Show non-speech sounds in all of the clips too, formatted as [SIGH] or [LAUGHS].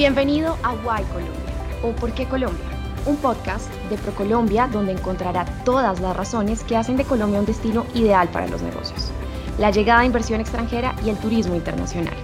Bienvenido a Why Colombia o ¿Por qué Colombia? Un podcast de ProColombia donde encontrará todas las razones que hacen de Colombia un destino ideal para los negocios, la llegada de inversión extranjera y el turismo internacional.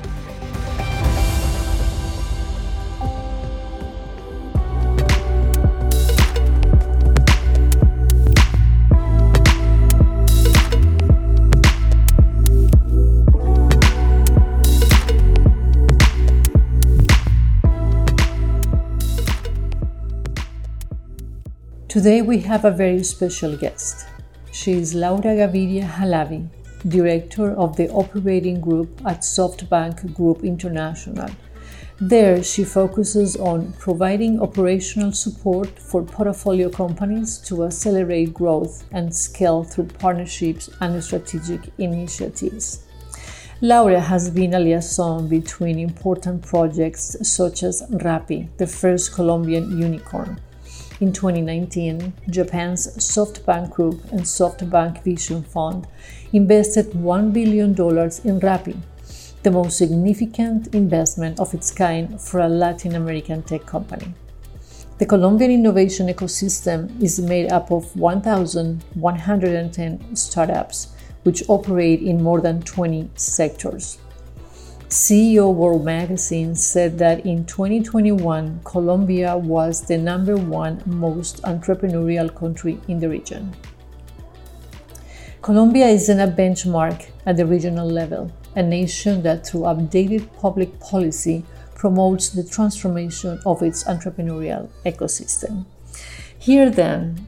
Today we have a very special guest. She is Laura Gaviria Halaby, Director of the Operating Group at SoftBank Group International. There, she focuses on providing operational support for portfolio companies to accelerate growth and scale through partnerships and strategic initiatives. Laura has been a liaison between important projects such as Rappi, the first Colombian unicorn, in 2019, Japan's SoftBank Group and SoftBank Vision Fund invested $1 billion in Rappi, the most significant investment of its kind for a Latin American tech company. The Colombian innovation ecosystem is made up of 1,110 startups, which operate in more than 20 sectors. CEO World Magazine said that in 2021, Colombia was the number one most entrepreneurial country in the region. Colombia is in a benchmark at the regional level, a nation that, through updated public policy, promotes the transformation of its entrepreneurial ecosystem. Here, then,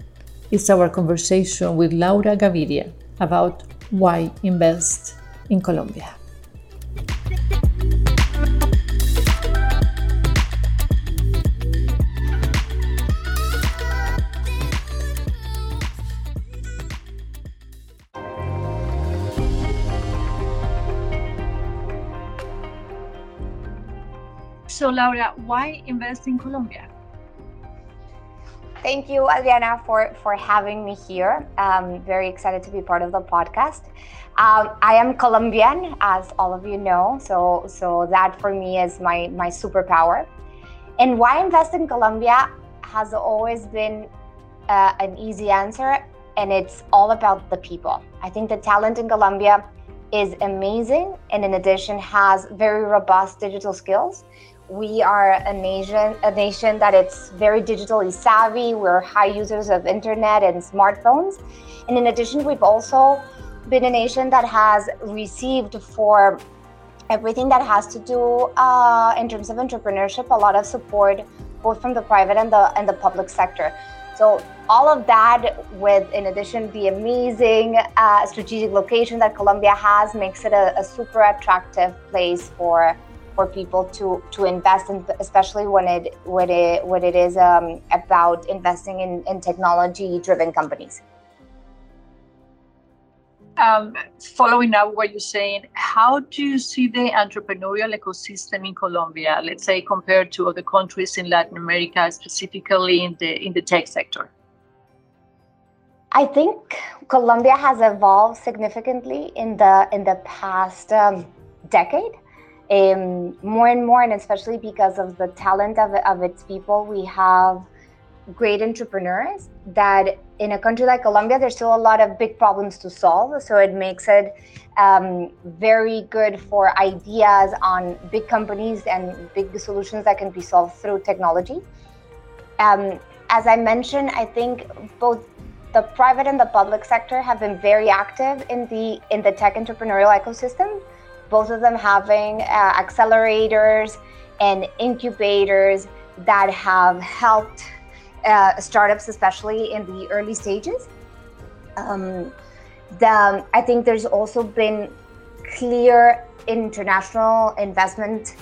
is our conversation with Laura Gaviria about why invest in Colombia. So, Laura, why invest in Colombia? Thank you, Adriana, for, for having me here. I'm very excited to be part of the podcast. Um, I am Colombian, as all of you know, so so that for me is my my superpower. And why invest in Colombia has always been uh, an easy answer, and it's all about the people. I think the talent in Colombia is amazing, and in addition has very robust digital skills we are a nation a nation that it's very digitally savvy. We're high users of internet and smartphones. And in addition we've also been a nation that has received for everything that has to do uh, in terms of entrepreneurship a lot of support both from the private and the and the public sector. So all of that with in addition the amazing uh, strategic location that colombia has makes it a, a super attractive place for for people to to invest in, especially when it when it when it is um, about investing in, in technology driven companies. Um, following up what you're saying, how do you see the entrepreneurial ecosystem in Colombia, let's say compared to other countries in Latin America, specifically in the in the tech sector? I think Colombia has evolved significantly in the in the past um, decade um, more and more, and especially because of the talent of, of its people, we have great entrepreneurs that in a country like Colombia, there's still a lot of big problems to solve. So it makes it um, very good for ideas on big companies and big solutions that can be solved through technology. Um, as I mentioned, I think both the private and the public sector have been very active in the in the tech entrepreneurial ecosystem both of them having uh, accelerators and incubators that have helped uh, startups, especially in the early stages. Um, the, I think there's also been clear international investment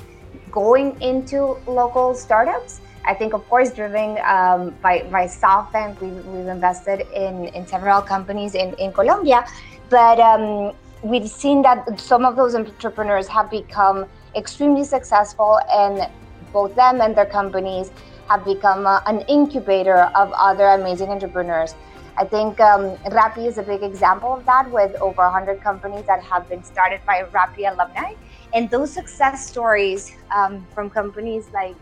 going into local startups. I think, of course, driven um, by, by SoftBank, we've, we've invested in, in several companies in, in Colombia. But um, we've seen that some of those entrepreneurs have become extremely successful and both them and their companies have become uh, an incubator of other amazing entrepreneurs. I think um, is a big example of that with over 100 companies that have been started by Rappi alumni. And those success stories um, from companies like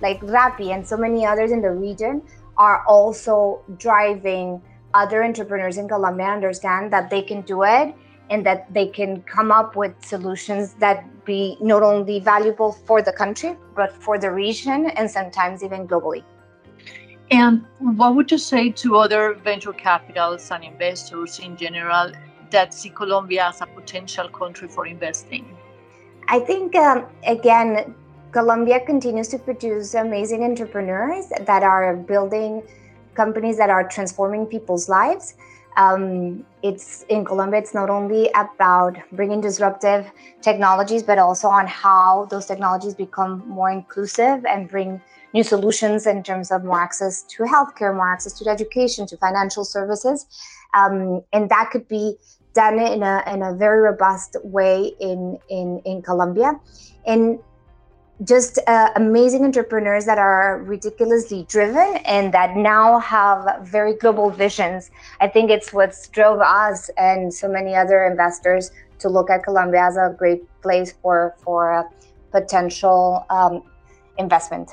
like Rappi and so many others in the region are also driving other entrepreneurs in Colombia understand that they can do it and that they can come up with solutions that be not only valuable for the country but for the region and sometimes even globally. And what would you say to other venture capitals and investors in general that see Colombia as a potential country for investing? I think, um, again, Colombia continues to produce amazing entrepreneurs that are building companies that are transforming people's lives. Um, it's in Colombia, it's not only about bringing disruptive technologies, but also on how those technologies become more inclusive and bring new solutions in terms of more access to healthcare, more access to education, to financial services. Um, and that could be done in a, in a very robust way in, in, in Colombia. And just uh, amazing entrepreneurs that are ridiculously driven and that now have very global visions. I think it's what's drove us and so many other investors to look at Colombia as a great place for for potential um, investment.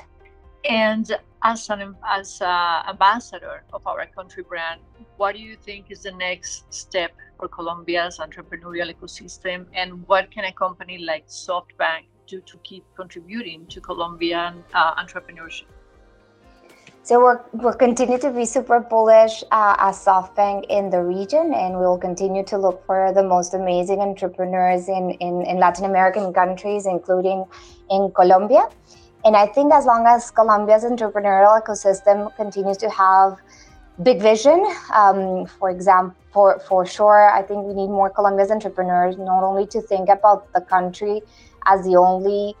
And as an as a ambassador of our country brand, what do you think is the next step for Colombia's entrepreneurial ecosystem, and what can a company like SoftBank to keep contributing to Colombian uh, entrepreneurship? So we're, we'll continue to be super bullish uh, as SoftBank in the region, and we'll continue to look for the most amazing entrepreneurs in, in, in Latin American countries, including in Colombia. And I think as long as Colombia's entrepreneurial ecosystem continues to have big vision, um, for example, for, for sure, I think we need more Colombia's entrepreneurs, not only to think about the country as the only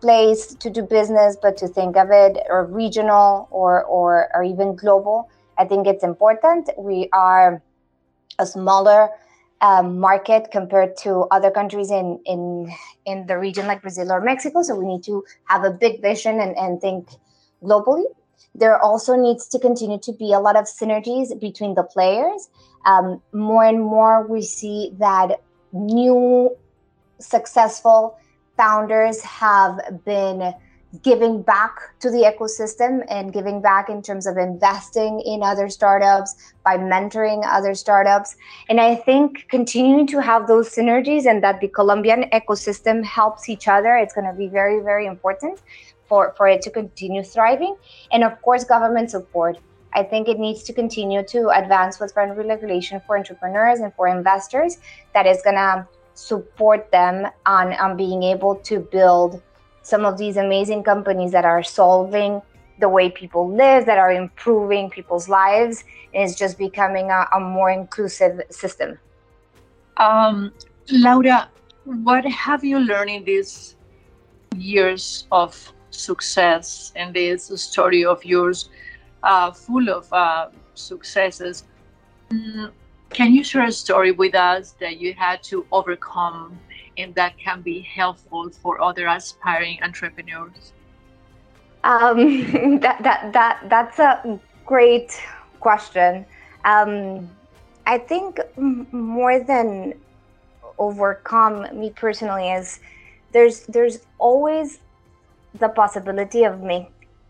place to do business, but to think of it or regional or, or, or even global. I think it's important. We are a smaller um, market compared to other countries in, in, in the region like Brazil or Mexico. So we need to have a big vision and, and think globally. There also needs to continue to be a lot of synergies between the players. Um, more and more, we see that new successful founders have been giving back to the ecosystem and giving back in terms of investing in other startups by mentoring other startups. And i think continuing to have those synergies and that the colombian ecosystem helps each other it's going to be very very important for for it to continue thriving. And of course government support. I think it needs to continue to advance with friendly regulation for entrepreneurs and for investors that is going to support them on, on being able to build some of these amazing companies that are solving the way people live, that are improving people's lives, and it's just becoming a, a more inclusive system. Um, Laura, what have you learned in these years of success and this story of yours, uh, full of uh, successes? Mm, can you share a story with us that you had to overcome and that can be helpful for other aspiring entrepreneurs? Um, [LAUGHS] that, that, that, that's a great question. Um, I think more than overcome me personally is there's there's always the possibility of make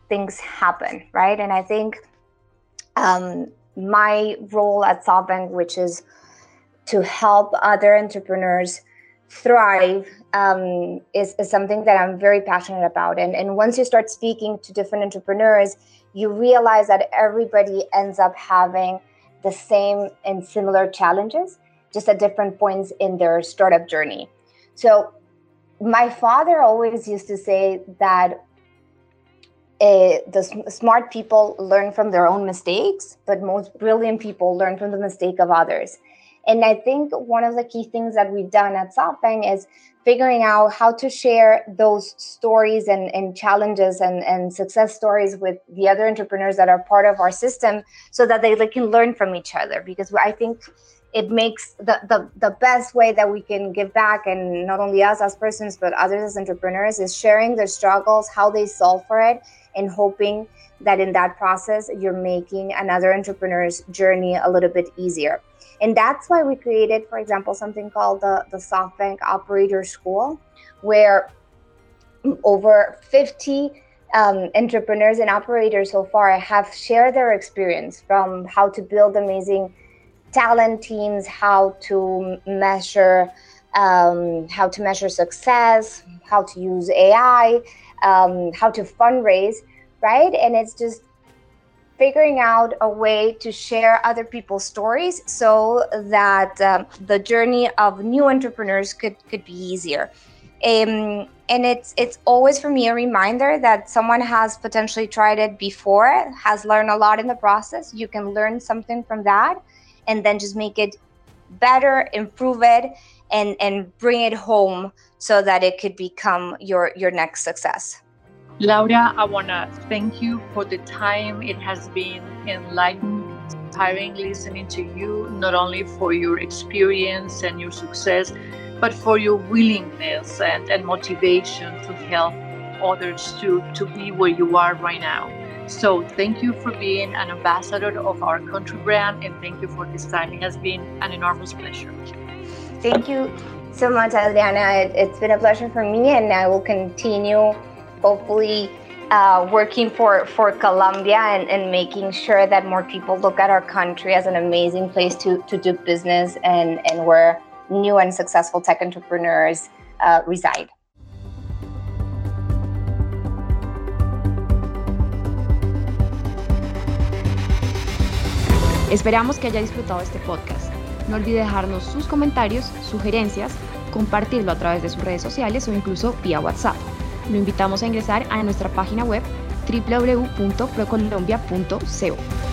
things happen, right? And I think um, my role at SoftBank, which is to help other entrepreneurs thrive, um, is, is something that I'm very passionate about. And, and once you start speaking to different entrepreneurs, you realize that everybody ends up having the same and similar challenges, just at different points in their startup journey. So, my father always used to say that uh, the smart people learn from their own mistakes, but most brilliant people learn from the mistake of others. And I think one of the key things that we've done at SoftBank is figuring out how to share those stories and, and challenges and, and success stories with the other entrepreneurs that are part of our system so that they, they can learn from each other. Because I think it makes the, the, the best way that we can give back and not only us as persons but others as entrepreneurs is sharing their struggles how they solve for it and hoping that in that process you're making another entrepreneur's journey a little bit easier. And that's why we created for example something called the, the softbank operator school where over 50 um, entrepreneurs and operators so far have shared their experience from how to build amazing talent teams, how to measure um, how to measure success, how to use AI, um, how to fundraise, right? And it's just figuring out a way to share other people's stories so that um, the journey of new entrepreneurs could could be easier. Um, and it's it's always for me a reminder that someone has potentially tried it before, has learned a lot in the process. You can learn something from that, and then just make it better, improve it, and and bring it home so that it could become your your next success. Laura, I want to thank you for the time. It has been enlightening, inspiring listening to you, not only for your experience and your success, but for your willingness and, and motivation to help others to, to be where you are right now. So, thank you for being an ambassador of our country brand, and thank you for this time. It has been an enormous pleasure. Thank you so much, Adriana. It's been a pleasure for me, and I will continue hopefully uh, working for, for Colombia and, and making sure that more people look at our country as an amazing place to, to do business and, and where new and successful tech entrepreneurs uh, reside. Esperamos que haya disfrutado este podcast. No olvide dejarnos sus comentarios, sugerencias, compartirlo a través de sus redes sociales o incluso vía WhatsApp lo invitamos a ingresar a nuestra página web www.procolombia.co.